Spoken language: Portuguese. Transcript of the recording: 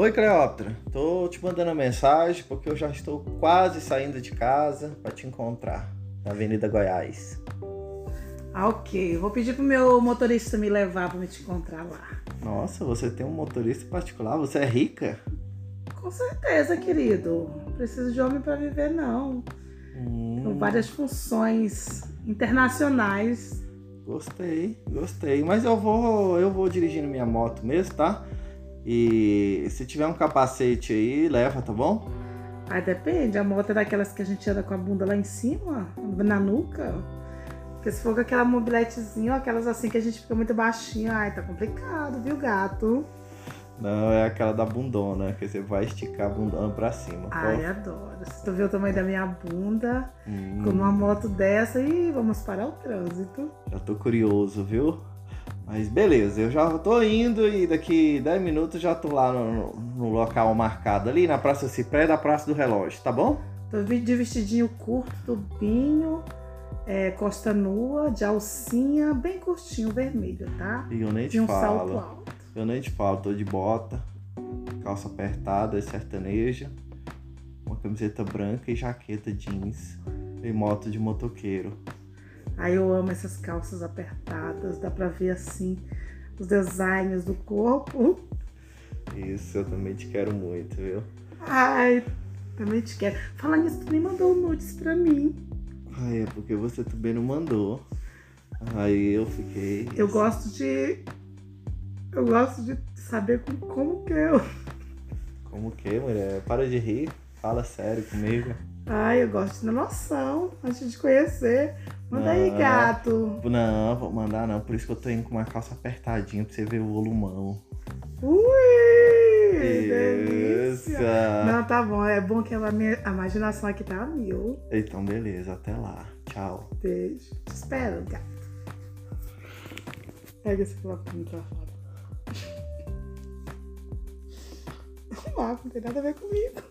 Oi, Cleópatra. Tô te mandando mensagem porque eu já estou quase saindo de casa para te encontrar na Avenida Goiás. Ah, ok. Vou pedir pro meu motorista me levar para me te encontrar lá. Nossa, você tem um motorista particular? Você é rica? Com certeza, querido. Preciso de homem para viver, não. Hum, São várias funções internacionais. Gostei, gostei. Mas eu vou, eu vou dirigindo minha moto mesmo, tá? E se tiver um capacete aí, leva, tá bom? Aí depende, a moto é daquelas que a gente anda com a bunda lá em cima, na nuca. Porque se for com aquela mobiletezinha, aquelas assim que a gente fica muito baixinho, ai, tá complicado, viu, gato? Não, é aquela da bundona, que você vai esticar a bundona pra cima. Ai, adoro. Se tu vê o tamanho da minha bunda, Hum, com uma moto dessa, e vamos parar o trânsito. já tô curioso, viu? Mas beleza, eu já tô indo e daqui 10 minutos já tô lá no, no local marcado ali, na Praça Cipré da Praça do Relógio, tá bom? Tô de vestidinho curto, tubinho, é, costa nua, de alcinha, bem curtinho, vermelho, tá? E eu nem te De um salto falo. alto. Eu nem te falo, tô de bota, calça apertada, sertaneja, uma camiseta branca e jaqueta jeans e moto de motoqueiro. Aí eu amo essas calças apertadas, dá pra ver assim os designs do corpo. Isso, eu também te quero muito, viu? Ai, também te quero. Falando nisso, tu nem mandou nudes pra mim. Ai, é porque você também não mandou. Aí eu fiquei. Eu gosto de. Eu gosto de saber com- como que eu. Como que, mulher? Para de rir, fala sério comigo. Ai, eu gosto de ter noção antes de conhecer. Manda aí, gato. Não, vou mandar não, por isso que eu tô indo com uma calça apertadinha pra você ver o volumão. Ui! Delícia! Isso. Não, tá bom. É bom que a minha a imaginação aqui tá a mil. Então, beleza, até lá. Tchau. Beijo. Te espero, gato. Pega esse flopinho pra fora. Não, não tem nada a ver comigo.